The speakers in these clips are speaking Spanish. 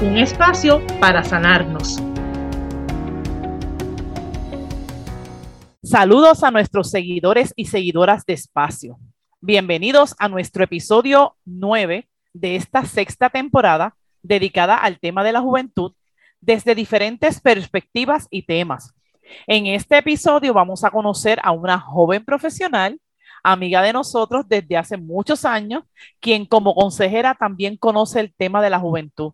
Un espacio para sanarnos. Saludos a nuestros seguidores y seguidoras de Espacio. Bienvenidos a nuestro episodio 9 de esta sexta temporada dedicada al tema de la juventud desde diferentes perspectivas y temas. En este episodio vamos a conocer a una joven profesional, amiga de nosotros desde hace muchos años, quien como consejera también conoce el tema de la juventud.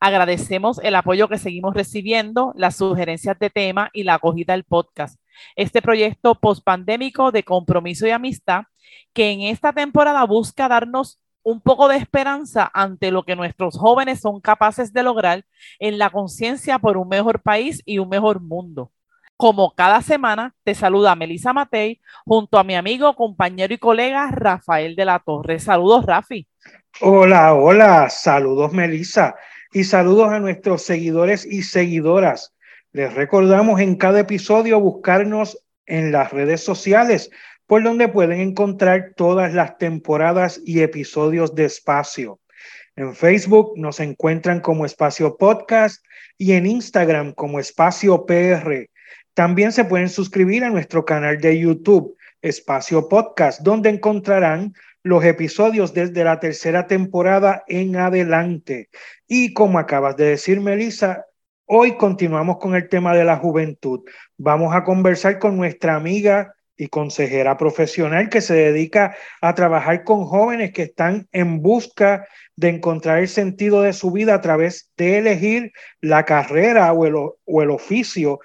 Agradecemos el apoyo que seguimos recibiendo, las sugerencias de tema y la acogida del podcast. Este proyecto pospandémico de compromiso y amistad que en esta temporada busca darnos un poco de esperanza ante lo que nuestros jóvenes son capaces de lograr en la conciencia por un mejor país y un mejor mundo. Como cada semana, te saluda Melissa Matei junto a mi amigo, compañero y colega Rafael de la Torre. Saludos, Rafi. Hola, hola, saludos, Melissa y saludos a nuestros seguidores y seguidoras. Les recordamos en cada episodio buscarnos en las redes sociales, por donde pueden encontrar todas las temporadas y episodios de Espacio. En Facebook nos encuentran como Espacio Podcast y en Instagram como Espacio PR. También se pueden suscribir a nuestro canal de YouTube, Espacio Podcast, donde encontrarán los episodios desde la tercera temporada en adelante. Y como acabas de decir, Melissa, hoy continuamos con el tema de la juventud. Vamos a conversar con nuestra amiga y consejera profesional que se dedica a trabajar con jóvenes que están en busca de encontrar el sentido de su vida a través de elegir la carrera o el, o el oficio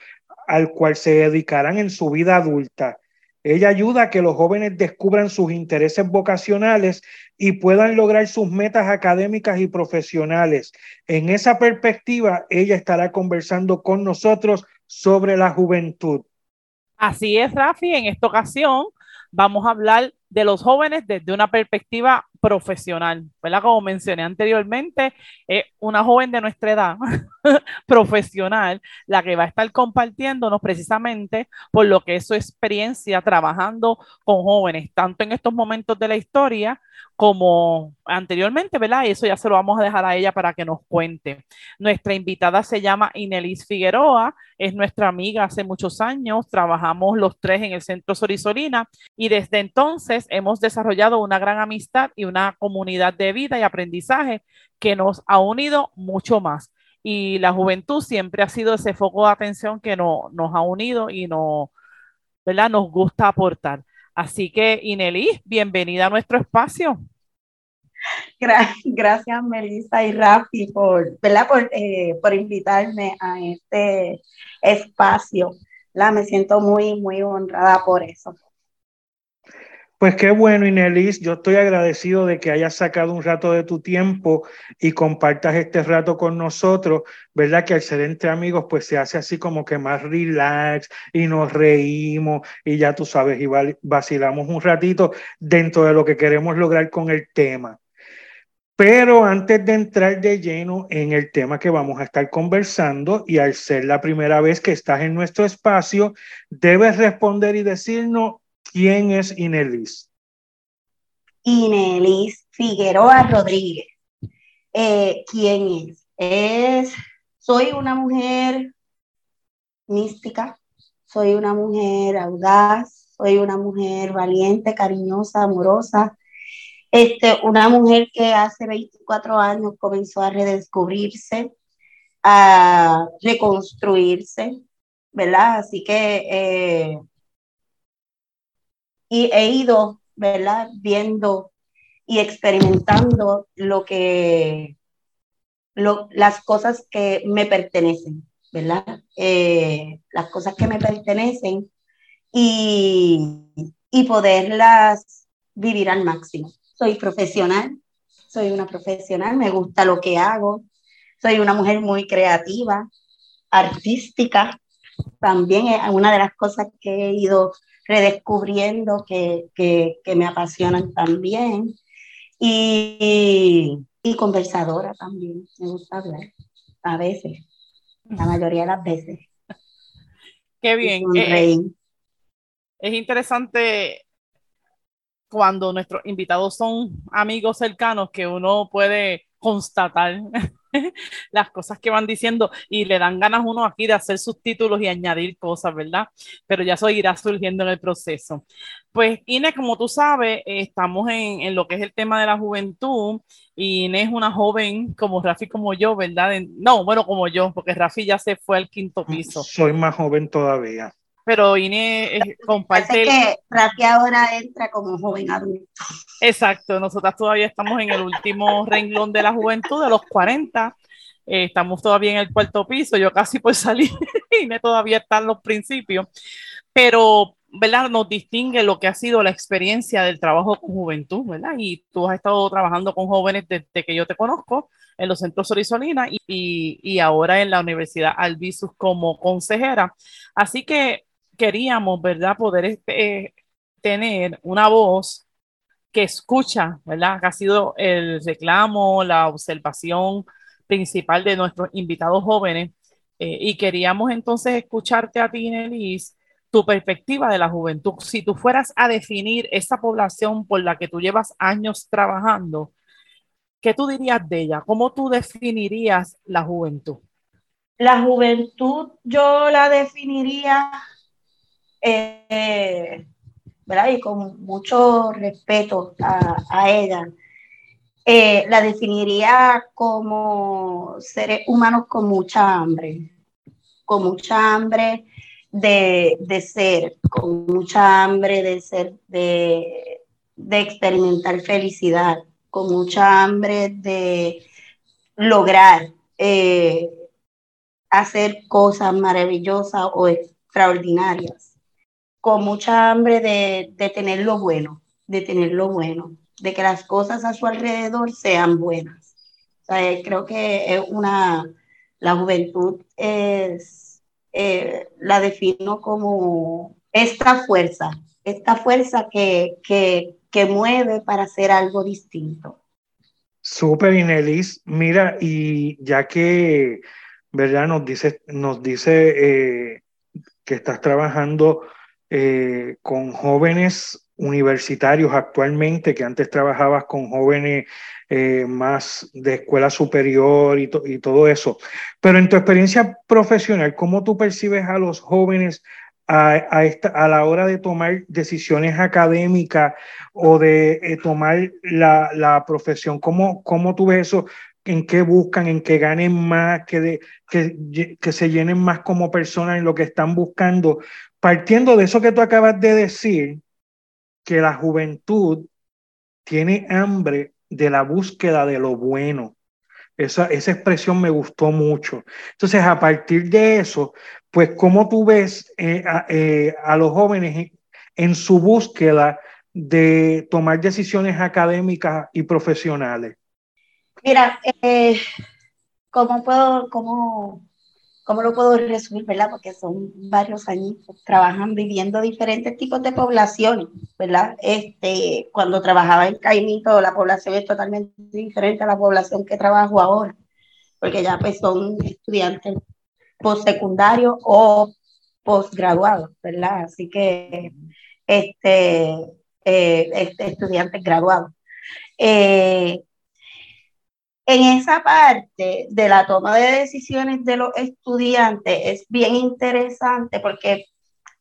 al cual se dedicarán en su vida adulta. Ella ayuda a que los jóvenes descubran sus intereses vocacionales y puedan lograr sus metas académicas y profesionales. En esa perspectiva, ella estará conversando con nosotros sobre la juventud. Así es, Rafi. En esta ocasión vamos a hablar de los jóvenes desde una perspectiva profesional, ¿verdad? Como mencioné anteriormente, una joven de nuestra edad profesional la que va a estar compartiéndonos precisamente por lo que es su experiencia trabajando con jóvenes, tanto en estos momentos de la historia como anteriormente, ¿verdad? Eso ya se lo vamos a dejar a ella para que nos cuente. Nuestra invitada se llama Inelis Figueroa, es nuestra amiga hace muchos años, trabajamos los tres en el Centro Sorisolina y desde entonces hemos desarrollado una gran amistad y comunidad de vida y aprendizaje que nos ha unido mucho más. Y la juventud siempre ha sido ese foco de atención que no, nos ha unido y no, ¿verdad? nos gusta aportar. Así que, Ineli, bienvenida a nuestro espacio. Gracias, Melissa y Rafi, por, ¿verdad? Eh, por invitarme a este espacio. La, me siento muy, muy honrada por eso. Pues qué bueno, Inelis. Yo estoy agradecido de que hayas sacado un rato de tu tiempo y compartas este rato con nosotros, ¿verdad? Que al ser entre amigos, pues se hace así como que más relax y nos reímos y ya tú sabes, y vacilamos un ratito dentro de lo que queremos lograr con el tema. Pero antes de entrar de lleno en el tema que vamos a estar conversando, y al ser la primera vez que estás en nuestro espacio, debes responder y decirnos ¿Quién es Inelis? Inelis Figueroa Rodríguez. Eh, ¿Quién es? Es, soy una mujer mística, soy una mujer audaz, soy una mujer valiente, cariñosa, amorosa, este, una mujer que hace 24 años comenzó a redescubrirse, a reconstruirse, ¿verdad? Así que eh, y he ido, ¿verdad? Viendo y experimentando lo que, lo, las cosas que me pertenecen, ¿verdad? Eh, las cosas que me pertenecen y, y poderlas vivir al máximo. Soy profesional, soy una profesional, me gusta lo que hago, soy una mujer muy creativa, artística también es una de las cosas que he ido redescubriendo que, que, que me apasionan también. Y, y, conversadora también, me gusta hablar, a veces, la mayoría de las veces. Qué bien. Eh, es interesante cuando nuestros invitados son amigos cercanos que uno puede constatar las cosas que van diciendo y le dan ganas uno aquí de hacer sus títulos y añadir cosas, ¿verdad? Pero ya eso irá surgiendo en el proceso. Pues Inés, como tú sabes, estamos en, en, lo que es el tema de la juventud y Inés es una joven como Rafi, como yo, ¿verdad? no, bueno, como yo, porque Rafi ya se fue al quinto piso. Soy más joven todavía pero Inés eh, comparte. Es que Rafi ahora entra como joven adulto. Exacto, nosotras todavía estamos en el último renglón de la juventud, de los 40. Eh, estamos todavía en el cuarto piso, yo casi por salir, Inés todavía está en los principios, pero ¿verdad? Nos distingue lo que ha sido la experiencia del trabajo con juventud, ¿verdad? Y tú has estado trabajando con jóvenes desde que yo te conozco en los centros Sorisolina y, y, y ahora en la Universidad Albizus como consejera. Así que queríamos, ¿verdad? Poder este, tener una voz que escucha, ¿verdad? Que ha sido el reclamo, la observación principal de nuestros invitados jóvenes. Eh, y queríamos entonces escucharte a ti, Nelis, tu perspectiva de la juventud. Si tú fueras a definir esa población por la que tú llevas años trabajando, ¿qué tú dirías de ella? ¿Cómo tú definirías la juventud? La juventud yo la definiría eh. Y con mucho respeto a, ella, eh, la definiría como seres humanos con mucha hambre, con mucha hambre de, de ser, con mucha hambre de ser, de, de experimentar felicidad, con mucha hambre de lograr eh, hacer cosas maravillosas o extraordinarias con mucha hambre de, de tener lo bueno, de tener lo bueno, de que las cosas a su alrededor sean buenas. Eh, creo que es una, la juventud es, eh, la defino como esta fuerza, esta fuerza que, que, que mueve para hacer algo distinto. Súper, Inelis. Mira, y ya que, ¿verdad? Nos dice, nos dice eh, que estás trabajando eh, con jóvenes universitarios actualmente, que antes trabajabas con jóvenes eh, más de escuela superior y, todo eso. Pero en tu experiencia profesional, ¿cómo tú percibes a los jóvenes a, a, esta, a la hora de tomar decisiones académicas o de eh, tomar la, la, profesión? ¿Cómo, ¿Cómo tú ves eso? en qué buscan, en que ganen más, que, de, que, que, se llenen más como personas en lo que están buscando, partiendo de eso que tú acabas de decir, que la juventud tiene hambre de la búsqueda de lo bueno. Esa, esa expresión me gustó mucho. Entonces, a partir de eso, pues, ¿cómo tú ves eh, a, eh, a, los jóvenes en, en, su búsqueda de tomar decisiones académicas y profesionales? Mira, eh, ¿cómo puedo, cómo ¿cómo lo puedo resumir, verdad? Porque son varios años trabajando, viviendo diferentes tipos de poblaciones, ¿verdad? Este, cuando trabajaba en Caimito, la población es totalmente diferente a la población que trabajo ahora, porque ya pues son estudiantes postsecundarios o postgraduados, ¿verdad? Así que, este, eh, este estudiantes graduados. Eh, en esa parte de la toma de decisiones de los estudiantes es bien interesante porque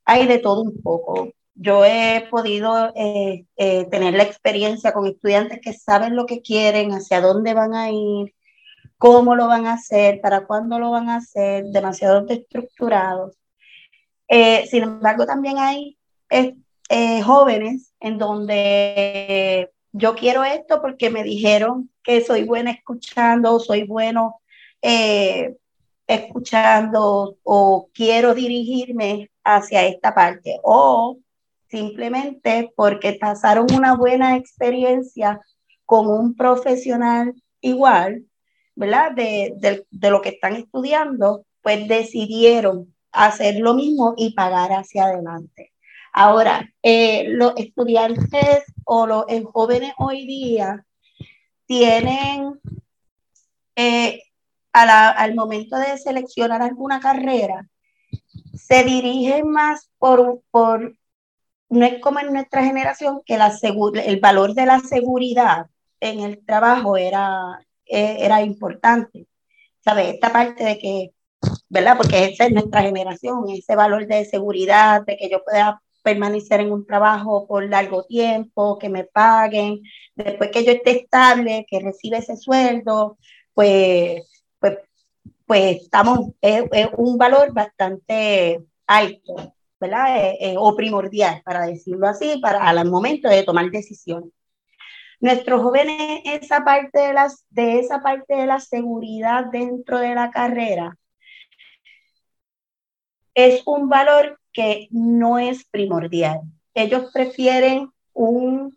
hay de todo un poco. Yo he podido eh, eh, tener la experiencia con estudiantes que saben lo que quieren, hacia dónde van a ir, cómo lo van a hacer, para cuándo lo van a hacer, demasiado estructurados. Eh, sin embargo, también hay jóvenes en donde yo quiero esto porque me dijeron que soy buena escuchando, soy bueno eh, escuchando o quiero dirigirme hacia esta parte o simplemente porque pasaron una buena experiencia con un profesional igual, ¿verdad? De, de, de lo que están estudiando pues decidieron hacer lo mismo y pagar hacia adelante. Ahora, eh, los estudiantes o los jóvenes hoy día tienen, eh, al momento de seleccionar alguna carrera, se dirigen más por, por, no es como en nuestra generación que la el valor de la seguridad en el trabajo era, eh, era importante. ¿Sabes? Esta parte de que, ¿verdad? Porque esa es nuestra generación, ese valor de seguridad, de que yo pueda permanecer en un trabajo por largo tiempo, que me paguen, después que yo esté estable, que reciba ese sueldo, pues, pues, pues estamos, es, un valor bastante alto, ¿verdad? O primordial, para decirlo así, para al momento de tomar decisiones. Nuestros jóvenes, esa parte de, las, de esa parte de la seguridad dentro de la carrera, es un valor que no es primordial. Ellos prefieren un,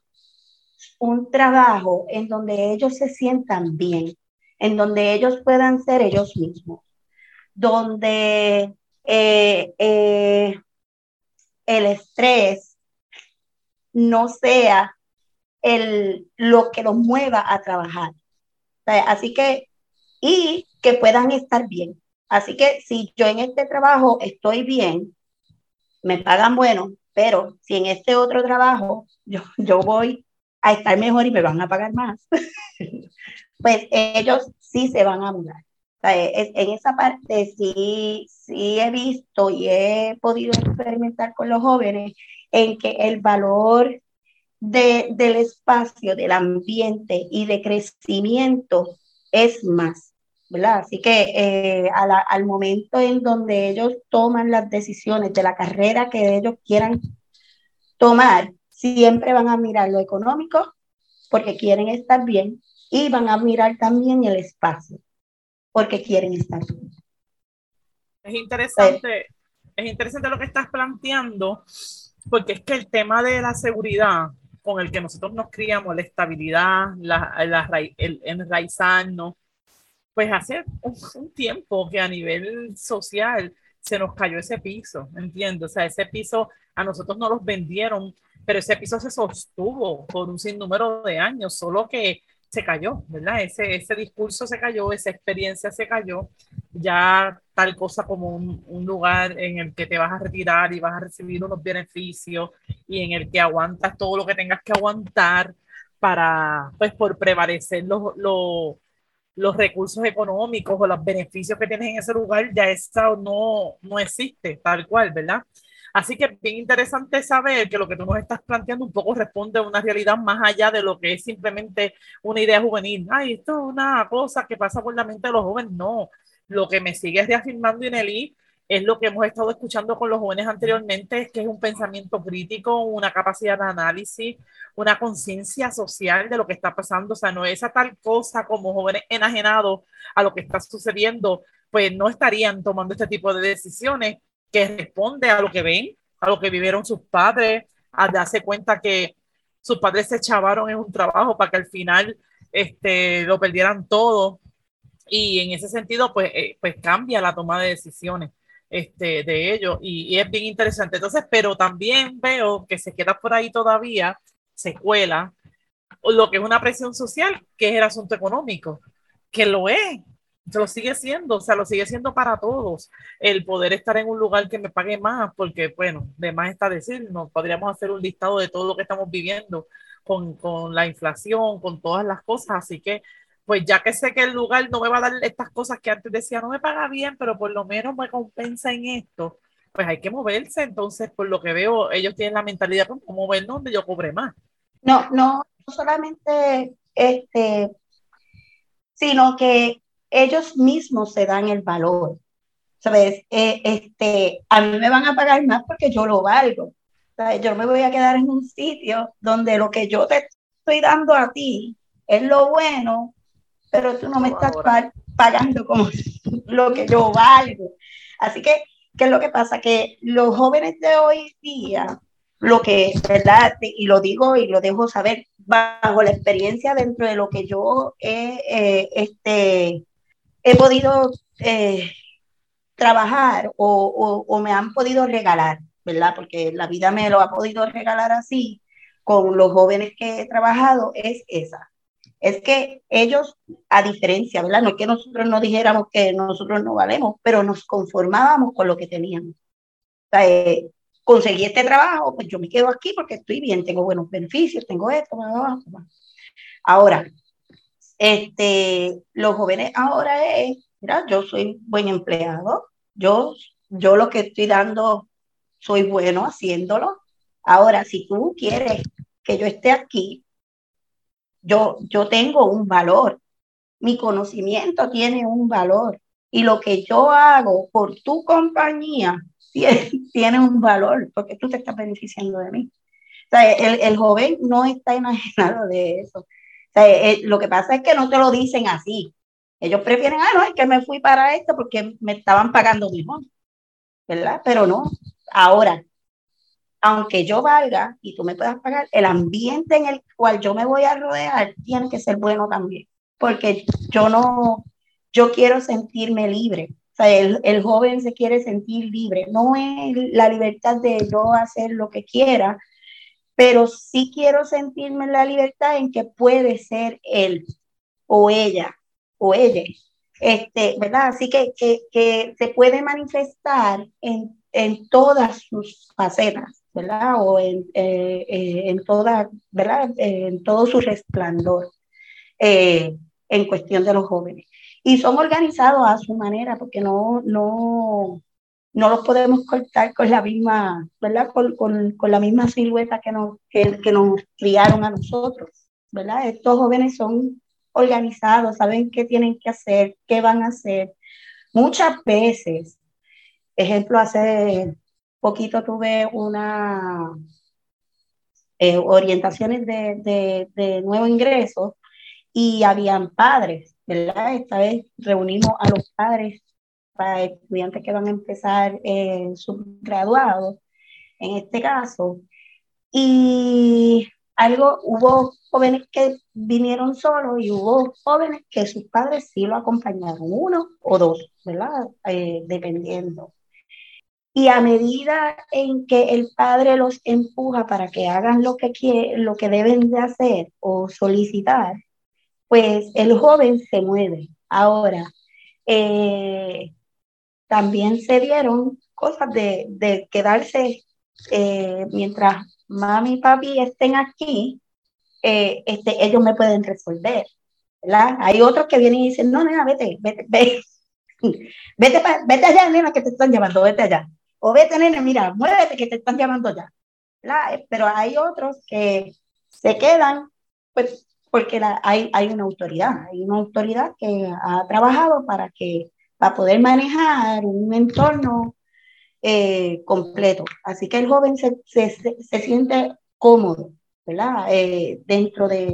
un trabajo en donde ellos se sientan bien, en donde ellos puedan ser ellos mismos, donde eh, eh, el estrés no sea el, lo que los mueva a trabajar. Así que, y que puedan estar bien. Así que si yo en este trabajo estoy bien, me pagan bueno, pero si en este otro trabajo yo, yo voy a estar mejor y me van a pagar más, pues ellos sí se van a mudar. en esa parte sí, sí he visto y he podido experimentar con los jóvenes en que el valor de, del espacio, del ambiente y de crecimiento es más. Así que eh, al momento en donde ellos toman las decisiones de la carrera que ellos quieran tomar, siempre van a mirar lo económico porque quieren estar bien y van a mirar también el espacio porque quieren estar bien. Es interesante, es interesante lo que estás planteando porque es que el tema de la seguridad con el que nosotros nos criamos, la estabilidad, la, el enraizarnos, pues hace un, tiempo que a nivel social se nos cayó ese piso, ¿entiendes? O sea, ese piso a nosotros no los vendieron, pero ese piso se sostuvo por un sinnúmero de años, solo que se cayó, ¿verdad? Ese, ese discurso se cayó, esa experiencia se cayó, ya tal cosa como un, un, lugar en el que te vas a retirar y vas a recibir unos beneficios y en el que aguantas todo lo que tengas que aguantar para, pues, por prevalecer los, los, los recursos económicos o los beneficios que tienes en ese lugar, ya eso no, no existe tal cual, ¿verdad? Así que bien interesante saber que lo que tú nos estás planteando un poco responde a una realidad más allá de lo que es simplemente una idea juvenil. Ay, esto es una cosa que pasa por la mente de los jóvenes. No, lo que me sigue reafirmando Inelí es lo que hemos estado escuchando con los jóvenes anteriormente, es que es un pensamiento crítico, una capacidad de análisis, una conciencia social de lo que está pasando. O sea, no es esa tal cosa como jóvenes enajenados a lo que está sucediendo, pues no estarían tomando este tipo de decisiones que responde a lo que ven, a lo que vivieron sus padres, a darse cuenta que sus padres se echaron en un trabajo para que al final este, lo perdieran todo. Y en ese sentido, pues, eh, pues cambia la toma de decisiones este, de ellos y, es bien interesante. Entonces, pero también veo que se queda por ahí todavía secuela, lo que es una presión social, que es el asunto económico, que lo es, lo sigue siendo, o sea, lo sigue siendo para todos, el poder estar en un lugar que me pague más, porque, bueno, de más está decir, no podríamos hacer un listado de todo lo que estamos viviendo con, con la inflación, con todas las cosas, así que, pues ya que sé que el lugar no me va a dar estas cosas que antes decía, no me paga bien, pero por lo menos me compensa en esto, pues hay que moverse. Entonces, por lo que veo, ellos tienen la mentalidad de movernos donde yo cobre más. No, no solamente este, sino que ellos mismos se dan el valor. ¿Sabes? Eh, este, a mí me van a pagar más porque yo lo valgo. ¿Sabes? Yo me voy a quedar en un sitio donde lo que yo te estoy dando a ti es lo bueno, pero tú no me estás pagando como lo que yo valgo. Así que ¿Qué es lo que pasa? Que los jóvenes de hoy día, lo que, ¿verdad? Y lo digo y lo dejo saber, bajo la experiencia dentro de lo que yo he, eh, este, he podido eh, trabajar o, o, me han podido regalar, ¿verdad? Porque la vida me lo ha podido regalar así con los jóvenes que he trabajado, es esa. Es que ellos, a diferencia, ¿verdad? No es que nosotros no dijéramos que nosotros no valemos, pero nos conformábamos con lo que teníamos. O sea, eh, conseguí este trabajo, pues yo me quedo aquí porque estoy bien, tengo buenos beneficios, tengo esto, Ahora, este, los jóvenes ahora es, mira, yo soy buen empleado, yo, yo lo que estoy dando, soy bueno haciéndolo. Ahora, si tú quieres que yo esté aquí, yo, yo tengo un valor, mi conocimiento tiene un valor y lo que yo hago por tu compañía tiene, un valor porque tú te estás beneficiando de mí. El, el joven no está imaginado de eso. Eh, lo que pasa es que no te lo dicen así. Ellos prefieren, ah, no, es que me fui para esto porque me estaban pagando mejor, ¿verdad? Pero no. Ahora, aunque yo valga y tú me puedas pagar, el ambiente en el cual yo me voy a rodear tiene que ser bueno también, porque yo no, yo quiero sentirme libre. El joven se quiere sentir libre, no es la libertad de yo hacer lo que quiera, pero sí quiero sentirme la libertad en que puede ser él o ella o ella, este, ¿verdad? Así que, que, que se puede manifestar en, en, todas sus facetas, ¿verdad? O en, eh, eh, en toda, ¿verdad? En todo su resplandor eh, en cuestión de los jóvenes. Y son organizados a su manera, porque no, no, no los podemos cortar con la misma, ¿verdad? Con, con, con la misma silueta que nos, que, que, nos criaron a nosotros, ¿verdad? Estos jóvenes son organizados, saben qué tienen que hacer, qué van a hacer. Muchas veces, ejemplo, hace poquito tuve una eh, orientaciones de, de, nuevo ingreso y habían padres, ¿verdad? Esta vez reunimos a los padres para estudiantes que van a empezar eh, subgraduados, en este caso. Y algo, hubo jóvenes que vinieron solos y hubo jóvenes que sus padres sí lo acompañaron, uno o dos, ¿verdad? Eh, dependiendo. Y a medida en que el padre los empuja para que hagan lo que, quiere, lo que deben de hacer o solicitar, pues el joven se mueve. Ahora, eh, también se dieron cosas de, de quedarse eh, mientras mami y papi estén aquí, eh, este, ellos me pueden resolver. ¿verdad? Hay otros que vienen y dicen, no, nena, vete, vete, vete, vete, vete allá, nena, que te están llamando, vete allá. O vete, nena, mira, muévete, que te están llamando ya. ¿verdad? Pero hay otros que se quedan, pues, porque la, hay, hay una autoridad, hay una autoridad que ha trabajado para que para poder manejar un entorno eh, completo. Así que el joven se, se, se siente cómodo, ¿verdad? Eh, dentro de,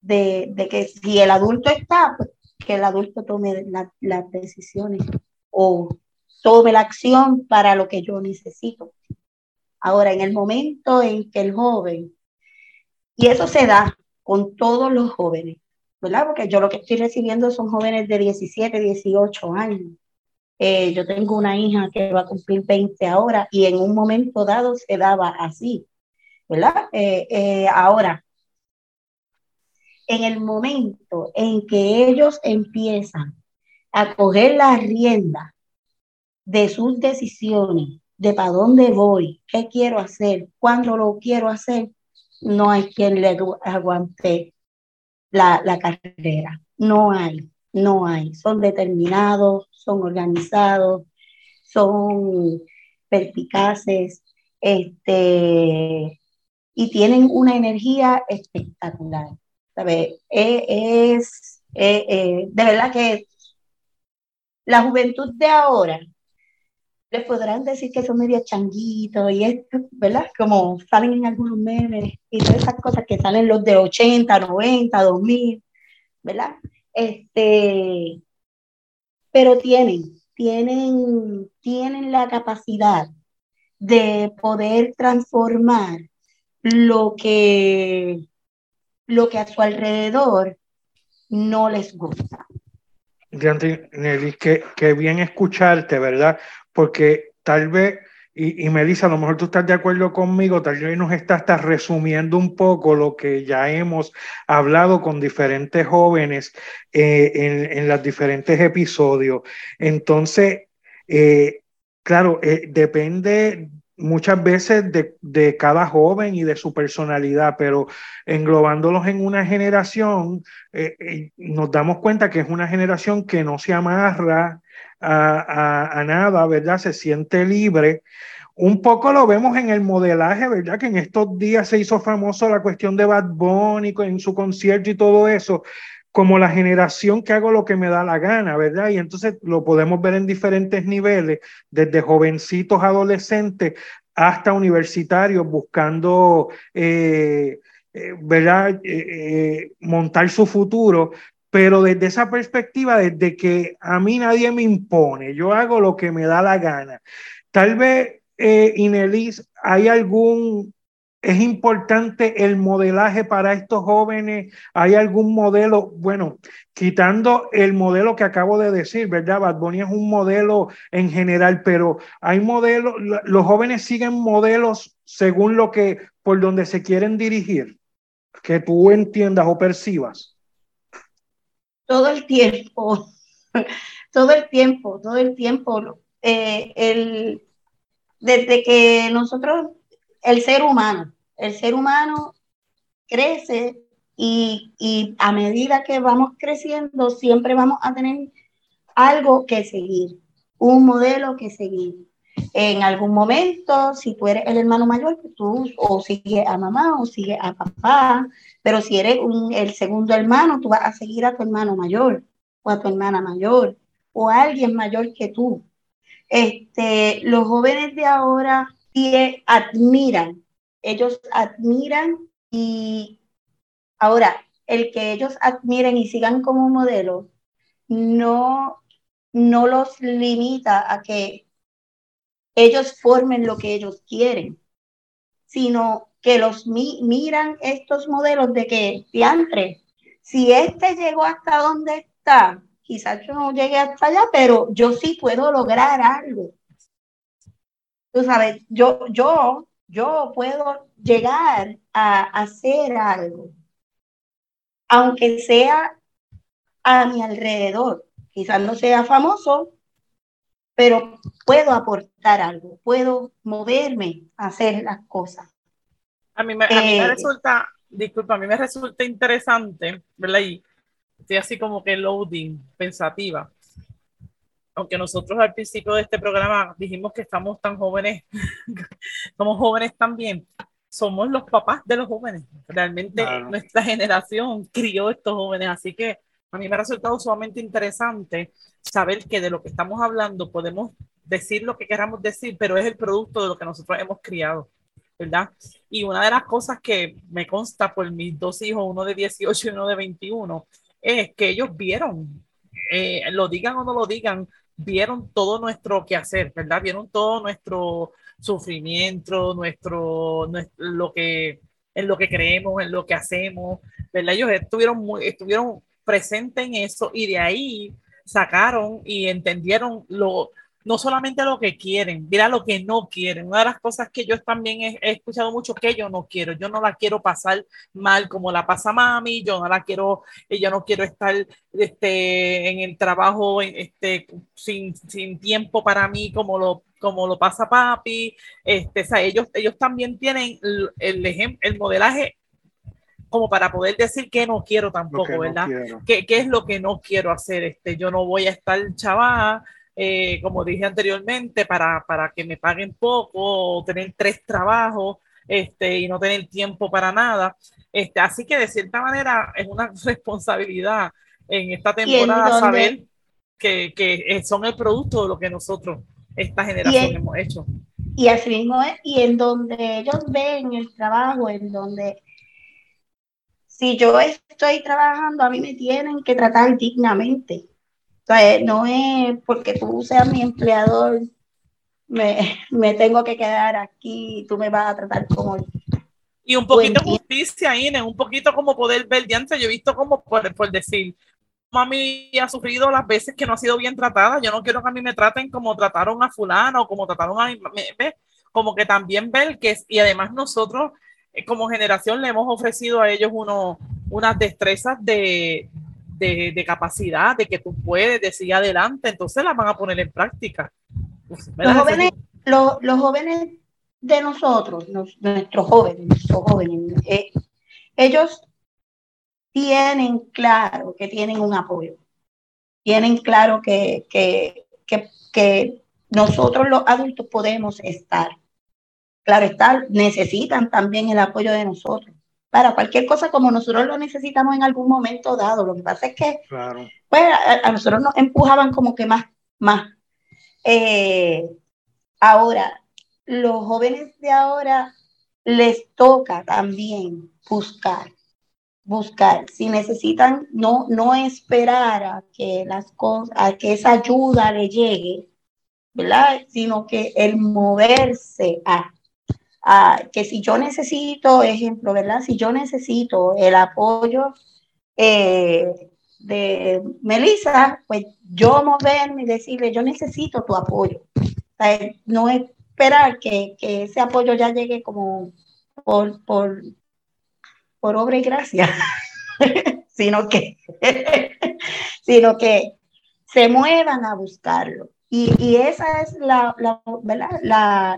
de, de, que si el adulto está, pues que el adulto tome las decisiones o tome la acción para lo que yo necesito. Ahora, en el momento en que el joven, y eso se da con todos los jóvenes, ¿verdad? Porque yo lo que estoy recibiendo son jóvenes de 17, 18 años. Eh, yo tengo una hija que va a cumplir 20 ahora y en un momento dado se daba así, ¿verdad? Eh, eh, ahora, en el momento en que ellos empiezan a coger la rienda de sus decisiones, de para dónde voy, qué quiero hacer, cuándo lo quiero hacer, no hay quien le aguante la, carrera. No hay, no hay. Son determinados, son organizados, son perspicaces, este, y tienen una energía espectacular. ¿sabe? E, es, e, e, de verdad que la juventud de ahora les podrán decir que son medio changuitos y esto, ¿verdad? Como salen en algunos memes y todas esas cosas que salen los de 80, 90, 2000, ¿verdad? Este, pero tienen, tienen, tienen la capacidad de poder transformar lo que, lo que a su alrededor no les gusta. Nelly, qué, qué bien escucharte, ¿verdad? Porque tal vez y, y, Melissa, a lo mejor tú estás de acuerdo conmigo, tal vez nos está resumiendo un poco lo que ya hemos hablado con diferentes jóvenes eh, en, en los diferentes episodios. Entonces, eh, claro, eh, depende muchas veces de, de, cada joven y de su personalidad, pero englobándolos en una generación, nos damos cuenta que es una generación que no se amarra a, nada, ¿verdad? Se siente libre. Un poco lo vemos en el modelaje, ¿verdad? Que en estos días se hizo famoso la cuestión de Bad Bunny en su concierto y todo eso, como la generación que hago lo que me da la gana, ¿verdad? Y entonces lo podemos ver en diferentes niveles, desde jovencitos, adolescentes, hasta universitarios buscando, eh, eh, ¿verdad? Eh, montar su futuro, pero desde esa perspectiva, desde que a mí nadie me impone, yo hago lo que me da la gana. Tal vez, Inelis, ¿hay algún es importante el modelaje para estos jóvenes. ¿Hay algún modelo? Bueno, quitando el modelo que acabo de decir, ¿verdad? Bad Bunny es un modelo en general, pero hay modelos, los jóvenes siguen modelos según lo que, por donde se quieren dirigir, que tú entiendas o percibas. Todo el tiempo, todo el tiempo, todo el tiempo. Eh, el, desde que nosotros, el ser humano, el ser humano crece y, y, a medida que vamos creciendo, siempre vamos a tener algo que seguir, un modelo que seguir. En algún momento, si tú eres el hermano mayor, pues tú o sigue a mamá o sigue a papá, pero si eres el segundo hermano, tú vas a seguir a tu hermano mayor o a tu hermana mayor o a alguien mayor que tú. Este, los jóvenes de ahora admiran ellos admiran y ahora, el que ellos admiren y sigan como modelo no, no los limita a que ellos formen lo que ellos quieren, sino que los mi miran estos modelos de que, diantre, si este llegó hasta donde está, quizás yo no llegue hasta allá, pero yo sí puedo lograr algo. Tú sabes, yo, yo yo puedo llegar a hacer algo, aunque sea a mi alrededor. Quizás no sea famoso, pero puedo aportar algo, puedo moverme a hacer las cosas. A mí me, a mí me eh, resulta, disculpa, a mí me resulta interesante, ¿verdad? Y estoy así como que loading, pensativa aunque nosotros al principio de este programa dijimos que estamos tan jóvenes, somos jóvenes también, somos los papás de los jóvenes. Realmente nuestra generación crió estos jóvenes, así que a mí me ha resultado sumamente interesante saber que de lo que estamos hablando podemos decir lo que queramos decir, pero es el producto de lo que nosotros hemos criado. ¿verdad? Y una de las cosas que me consta por mis dos hijos, uno de 18 y uno de 21, es que ellos vieron, eh, lo digan o no lo digan, vieron todo nuestro quehacer, ¿verdad? Vieron todo nuestro sufrimiento, nuestro, lo que, en lo que creemos, en lo que hacemos, ¿verdad? Ellos estuvieron, muy, estuvieron presentes en eso y de ahí sacaron y entendieron lo, no solamente lo que quieren, mira lo que no quieren. Una de las cosas que yo también he, he, escuchado mucho que yo no quiero, yo no la quiero pasar mal como la pasa mami, yo no la quiero, yo no quiero estar este, en el trabajo este, sin, sin tiempo para mí como lo, como lo pasa papi. Este, o sea, ellos, ellos también tienen el, el, el modelaje como para poder decir que no quiero tampoco, ¿verdad? No ¿Qué, ¿Qué, es lo que no quiero hacer? Este, yo no voy a estar chaval eh, como dije anteriormente, para, para que me paguen poco o tener tres trabajos este, y no tener tiempo para nada. Este, así que de cierta manera es una responsabilidad en esta temporada saber que, que, son el producto de lo que nosotros, esta generación, hemos hecho. Y así mismo es, y en donde ellos ven el trabajo, en donde si yo estoy trabajando, a mí me tienen que tratar dignamente. No es porque tú seas mi empleador, me, me tengo que quedar aquí y tú me vas a tratar como... Y un poquito de justicia, Ine, un poquito como poder ver, ya antes yo he visto como por, por decir, a mí ha sufrido las veces que no ha sido bien tratada. Yo no quiero que a mí me traten como trataron a fulano o como trataron a mi, como que también ver que, y además nosotros como generación le hemos ofrecido a ellos uno, unas destrezas de, de, capacidad, de que tú puedes, decir adelante, entonces las van a poner en práctica. Pues, los, jóvenes, los, los, jóvenes de nosotros, nuestros jóvenes, nuestros jóvenes eh, ellos tienen claro que tienen un apoyo, tienen claro que, que, que, que nosotros los adultos podemos estar. Claro está, necesitan también el apoyo de nosotros para cualquier cosa como nosotros lo necesitamos en algún momento dado. Lo que pasa es que pues, a, nosotros nos empujaban como que más, más. Eh, ahora, los jóvenes de ahora les toca también buscar, buscar. Si necesitan, no, no esperar a que las cosas, a que esa ayuda le llegue, ¿verdad? Sino que el moverse a que si yo necesito, ejemplo, ¿verdad? Si yo necesito el apoyo eh, de Melissa, pues yo moverme y decirle, yo necesito tu apoyo. no esperar que, que, ese apoyo ya llegue como por, por, por obra y gracia, sino que, sino que se muevan a buscarlo. Y, y esa es la, la,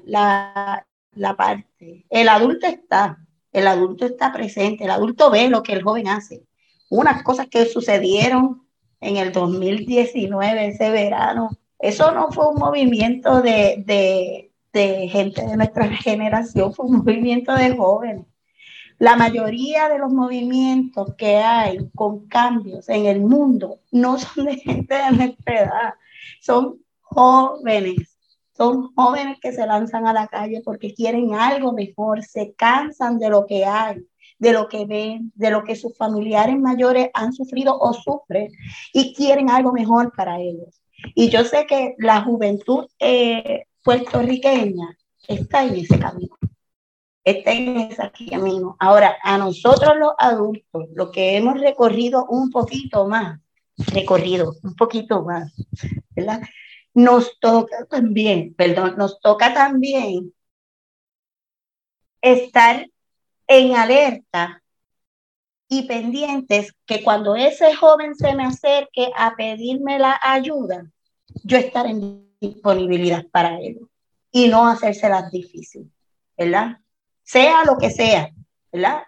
la, la, parte. El adulto está, el adulto está presente, el adulto ve lo que el joven hace. Unas cosas que sucedieron en el 2019, ese verano, eso no fue un movimiento de, de, de gente de nuestra generación, fue un movimiento de jóvenes. La mayoría de los movimientos que hay con cambios en el mundo no son de gente de nuestra edad, son jóvenes son jóvenes que se lanzan a la calle porque quieren algo mejor, se cansan de lo que hay, de lo que ven, de lo que sus familiares mayores han sufrido o sufren y quieren algo mejor para ellos. Y yo sé que la juventud eh, puertorriqueña está en ese camino, está en ese camino. Ahora, a nosotros los adultos, lo que hemos recorrido un poquito más, recorrido un poquito más, ¿verdad? Nos toca también, perdón, nos toca también estar en alerta y pendientes que cuando ese joven se me acerque a pedirme la ayuda, yo estar en disponibilidad para él y no hacérselas difícil, ¿verdad? Sea lo que sea, ¿verdad?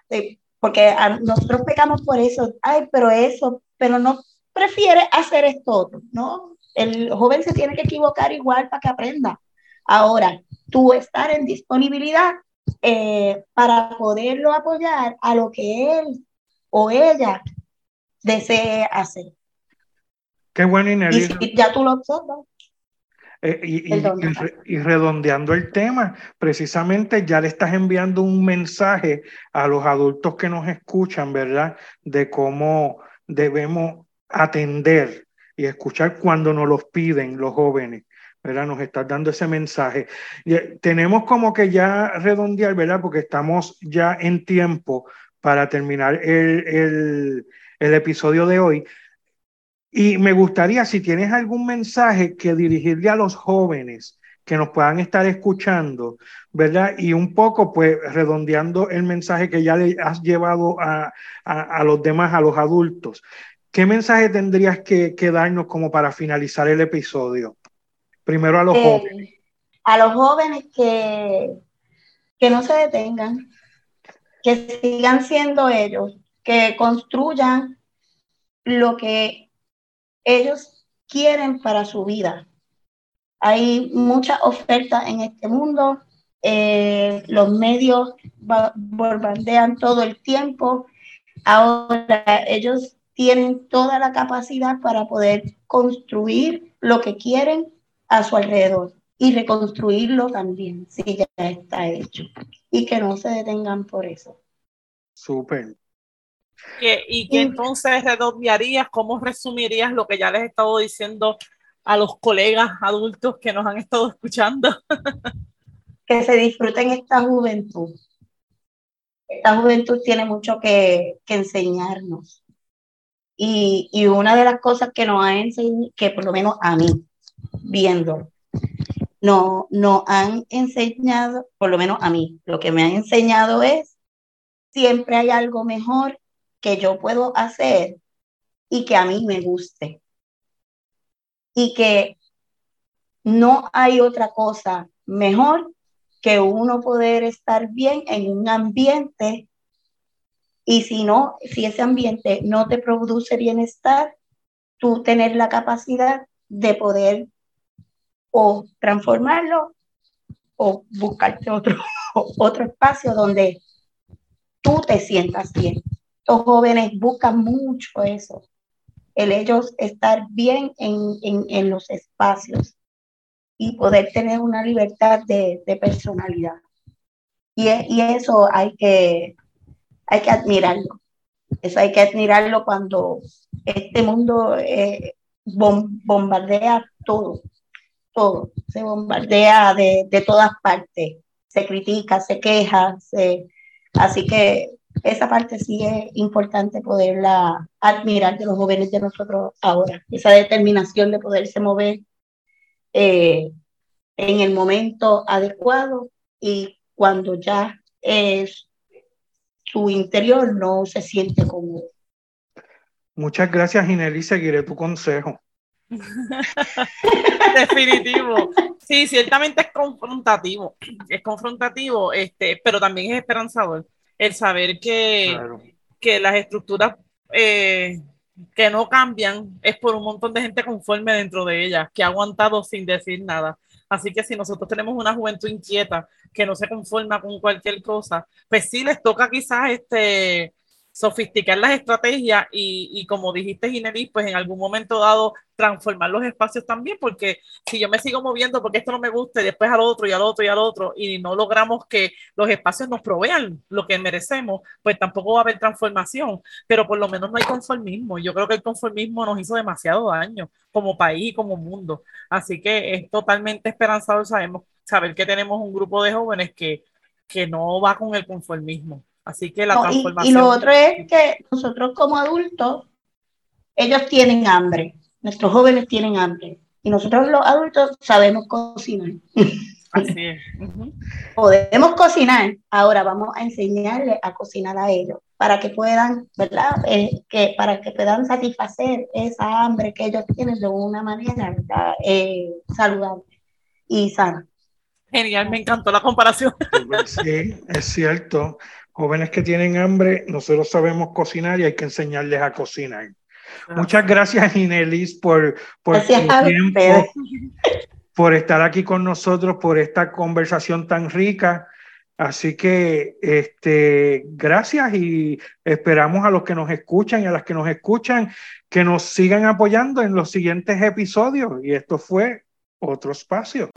Porque nosotros pecamos por eso, ay, pero eso, pero no prefiere hacer esto ¿no? El joven se tiene que equivocar igual para que aprenda. Ahora, tú estar en disponibilidad eh, para poderlo apoyar a lo que él o ella desee hacer. Qué bueno, Inés. Y ya tú lo observas. Eh, y, y, redondeando el tema, precisamente ya le estás enviando un mensaje a los adultos que nos escuchan, ¿verdad? De cómo debemos atender y escuchar cuando nos los piden los jóvenes. ¿verdad? Nos estás dando ese mensaje. Eh, tenemos como que ya redondear, ¿verdad? Porque estamos ya en tiempo para terminar el, el, episodio de hoy. Y me gustaría, si tienes algún mensaje que dirigirle a los jóvenes que nos puedan estar escuchando, ¿verdad? Y un poco, pues, redondeando el mensaje que ya le has llevado a, a los demás, a los adultos. ¿Qué mensaje tendrías que, darnos como para finalizar el episodio? Primero a los eh, jóvenes. A los jóvenes que, que no se detengan, que sigan siendo ellos, que construyan lo que ellos quieren para su vida. Hay mucha oferta en este mundo, eh, los medios bombardean todo el tiempo. Ahora ellos tienen toda la capacidad para poder construir lo que quieren a su alrededor y reconstruirlo también, si ya está hecho. Y que no se detengan por eso. Súper. ¿Y que entonces redondearías? ¿Cómo resumirías lo que ya les he estado diciendo a los colegas adultos que nos han estado escuchando? que se disfruten esta juventud. Esta juventud tiene mucho que, que enseñarnos Y, y una de las cosas que nos ha enseñado, que por lo menos a mí, viendo, no, no han enseñado, por lo menos a mí, lo que me han enseñado es, siempre hay algo mejor que yo puedo hacer y que a mí me guste. Y que no hay otra cosa mejor que uno poder estar bien en un ambiente y si no, si ese ambiente no te produce bienestar, tú tener la capacidad de poder o transformarlo o buscarte otro, otro espacio donde tú te sientas bien. Los jóvenes buscan mucho eso, el ellos estar bien en, en, en los espacios y poder tener una libertad de, de personalidad. Y, y, eso hay que, hay que admirarlo. Eso hay que admirarlo cuando este mundo eh, bombardea todo, todo, se bombardea de, de, todas partes, se critica, se queja, así que esa parte sí es importante poderla admirar de los jóvenes de nosotros ahora, esa determinación de poderse mover eh, en el momento adecuado y cuando ya es su interior no se siente cómodo. Muchas gracias, Ineli. Seguiré tu consejo. Definitivo. Sí, ciertamente es confrontativo. Es confrontativo, este, pero también es esperanzador el saber que, que las estructuras eh, que no cambian es por un montón de gente conforme dentro de ellas, que ha aguantado sin decir nada. Así que si nosotros tenemos una juventud inquieta que no se conforma con cualquier cosa, pues sí les toca quizás este sofisticar las estrategias y, y como dijiste, Ginelis, pues en algún momento dado transformar los espacios también, porque si yo me sigo moviendo porque esto no me gusta y después al otro y al otro y al otro y no logramos que los espacios nos provean lo que merecemos, pues tampoco va a haber transformación, pero por lo menos no hay conformismo. Yo creo que el conformismo nos hizo demasiado daño como país y como mundo. Así que es totalmente esperanzador sabemos, saber que tenemos un grupo de jóvenes que, que no va con el conformismo. Así que la transformación. Y, y lo otro es que nosotros como adultos, ellos tienen hambre, nuestros jóvenes tienen hambre y nosotros los adultos sabemos cocinar. Así es. Podemos cocinar, ahora vamos a enseñarles a cocinar a ellos para que puedan, ¿verdad? Eh, que, para que puedan satisfacer esa hambre que ellos tienen de una manera eh, saludable y sana. Genial, me encantó la comparación. Sí, es cierto jóvenes que tienen hambre, nosotros sabemos cocinar y hay que enseñarles a cocinar. Muchas gracias, Inelis, por, por tiempo, por estar aquí con nosotros, por esta conversación tan rica. Así que este, gracias y esperamos a los que nos escuchan y a las que nos escuchan que nos sigan apoyando en los siguientes episodios. Y esto fue otro espacio.